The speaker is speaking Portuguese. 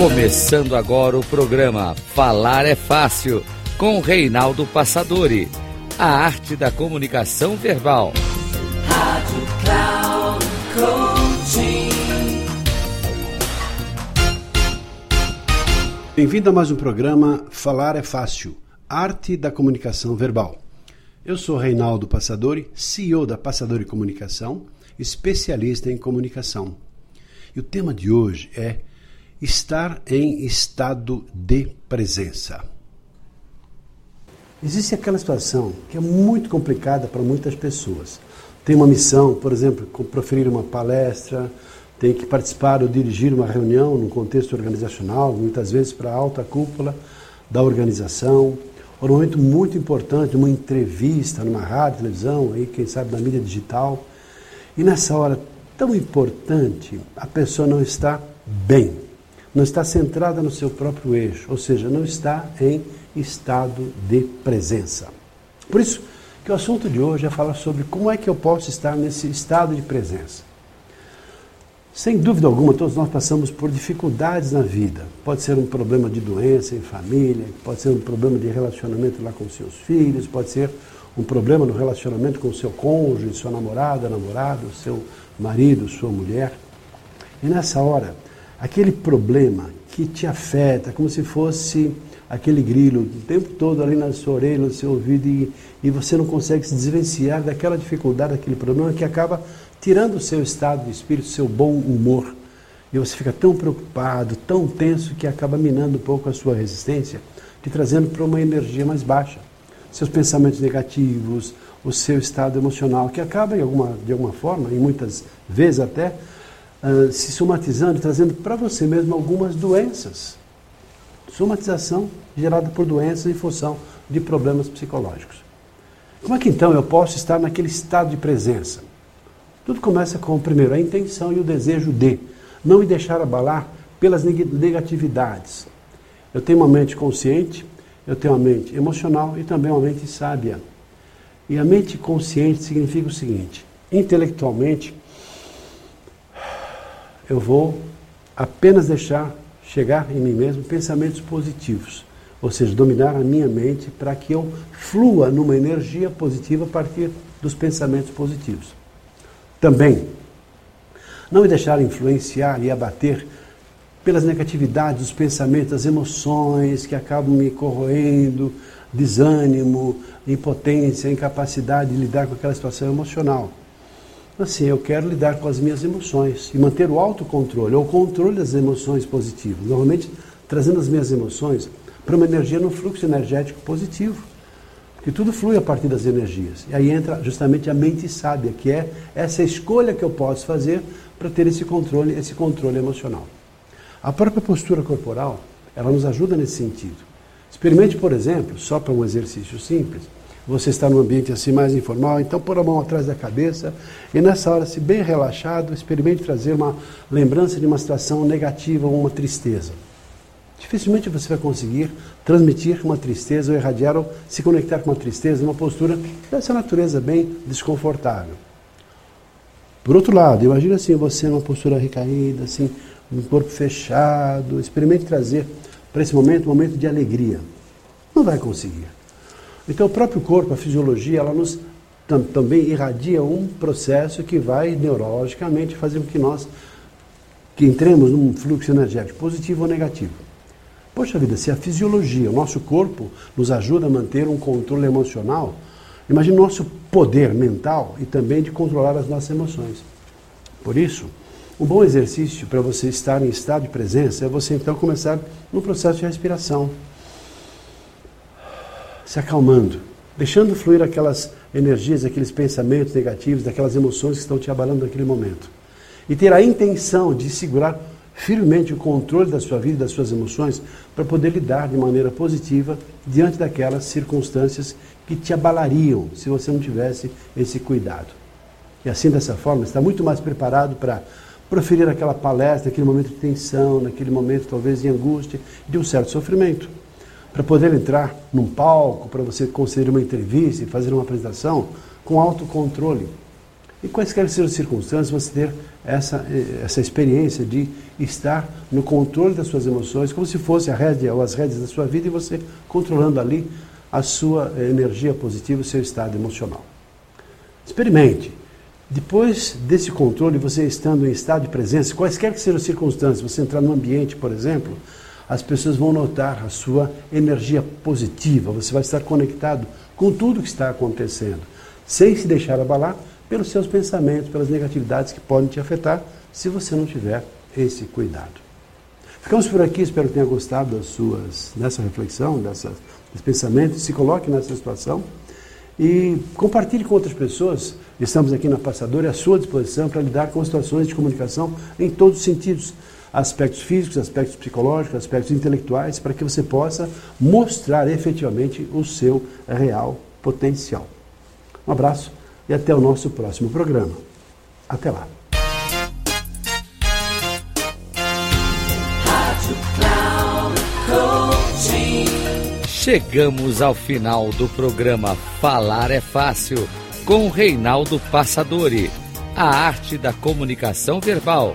Começando agora o programa Falar é Fácil, com Reinaldo Passadori. A arte da comunicação verbal. Rádio Cloud Coaching. Bem-vindo a mais um programa Falar é Fácil, arte da comunicação verbal. Eu sou Reinaldo Passadori, CEO da Passadori Comunicação, especialista em comunicação. E o tema de hoje é estar em estado de presença. Existe aquela situação que é muito complicada para muitas pessoas. Tem uma missão, por exemplo, proferir uma palestra, tem que participar ou dirigir uma reunião num contexto organizacional, muitas vezes para a alta cúpula da organização, ou num momento muito importante, uma entrevista numa rádio, televisão, aí, quem sabe na mídia digital. E nessa hora tão importante, a pessoa não está bem não está centrada no seu próprio eixo, ou seja, não está em estado de presença. Por isso que o assunto de hoje é falar sobre como é que eu posso estar nesse estado de presença. Sem dúvida alguma, todos nós passamos por dificuldades na vida. Pode ser um problema de doença em família, pode ser um problema de relacionamento lá com seus filhos, pode ser um problema no relacionamento com seu cônjuge, sua namorada, namorado, seu marido, sua mulher. E nessa hora, aquele problema que te afeta, como se fosse aquele grilo o tempo todo ali na sua orelha, no seu ouvido, e, e você não consegue se desvencilhar daquela dificuldade, daquele problema que acaba tirando o seu estado de espírito, seu bom humor. E você fica tão preocupado, tão tenso, que acaba minando um pouco a sua resistência, te trazendo para uma energia mais baixa. Seus pensamentos negativos, o seu estado emocional, que acaba, de alguma, de alguma forma, e muitas vezes até, uh, se somatizando, trazendo para você mesmo algumas doenças. Somatização gerada por doenças em função de problemas psicológicos. Como é que então eu posso estar naquele estado de presença? Tudo começa com, primeiro, a intenção e o desejo de não me deixar abalar pelas negatividades. Eu tenho uma mente consciente, eu tenho uma mente emocional e também uma mente sábia. E a mente consciente significa o seguinte: intelectualmente, eu vou apenas deixar chegar em mim mesmo pensamentos positivos, ou seja, dominar a minha mente para que eu flua numa energia positiva a partir dos pensamentos positivos. Também, não me deixar influenciar e abater pelas negatividades dos pensamentos, das emoções que acabam me corroendo, desânimo, impotência, incapacidade de lidar com aquela situação emocional assim, eu quero lidar com as minhas emoções e manter o autocontrole, ou o controle das emoções positivas. Normalmente, trazendo as minhas emoções para uma energia no fluxo energético positivo. Porque tudo flui a partir das energias. E aí entra justamente a mente sábia, que é essa escolha que eu posso fazer para ter esse controle, esse controle emocional. A própria postura corporal, ela nos ajuda nesse sentido. Experimente, por exemplo, só para um exercício simples, você está num ambiente assim mais informal, então pôr a mão atrás da cabeça e nessa hora, se bem relaxado, experimente trazer uma lembrança de uma situação negativa ou uma tristeza. Dificilmente você vai conseguir transmitir uma tristeza ou irradiar ou se conectar com uma tristeza numa postura dessa natureza bem desconfortável. Por outro lado, imagine assim você numa postura recaída, assim, um corpo fechado, experimente trazer para esse momento um momento de alegria. Não vai conseguir. Então, o próprio corpo, a fisiologia, ela nos tam, também irradia um processo que vai neurologicamente fazer com que nós que entremos num fluxo energético positivo ou negativo. Poxa vida, se a fisiologia, o nosso corpo, nos ajuda a manter um controle emocional, imagine o nosso poder mental e também de controlar as nossas emoções. Por isso, um bom exercício para você estar em estado de presença é você então começar no processo de respiração se acalmando, deixando fluir aquelas energias, aqueles pensamentos negativos, daquelas emoções que estão te abalando naquele momento. E ter a intenção de segurar firmemente o controle da sua vida e das suas emoções para poder lidar de maneira positiva diante daquelas circunstâncias que te abalariam se você não tivesse esse cuidado. E assim, dessa forma, está muito mais preparado para proferir aquela palestra, naquele momento de tensão, naquele momento talvez de angústia, de um certo sofrimento para poder entrar num palco, para você conceder uma entrevista e fazer uma apresentação com autocontrole. em quaisquer sejam as circunstâncias, você ter essa, eh, essa experiência de estar no controle das suas emoções, como se fosse a rédea ou as rédeas da sua vida e você controlando ali a sua eh, energia positiva, o seu estado emocional. Experimente. Depois desse controle, você estando em estado de presença, quaisquer que sejam as circunstâncias, você entrar num ambiente, por exemplo, as pessoas vão notar a sua energia positiva, você vai estar conectado com tudo que está acontecendo, sem se deixar abalar pelos seus pensamentos, pelas negatividades que podem te afetar se você não tiver esse cuidado. Ficamos por aqui, espero que tenha gostado das suas, dessa reflexão, dessa, desse pensamento, se coloque nessa situação e compartilhe com outras pessoas. Estamos aqui na Passadora à sua disposição para lidar com situações de comunicação em todos os sentidos, aspectos físicos, aspectos psicológicos, aspectos intelectuais, para que você possa mostrar efetivamente o seu real potencial. Um abraço e até o nosso próximo programa. Até lá. Chegamos ao final do programa Falar é Fácil com Reinaldo Passadori. A arte da comunicação verbal.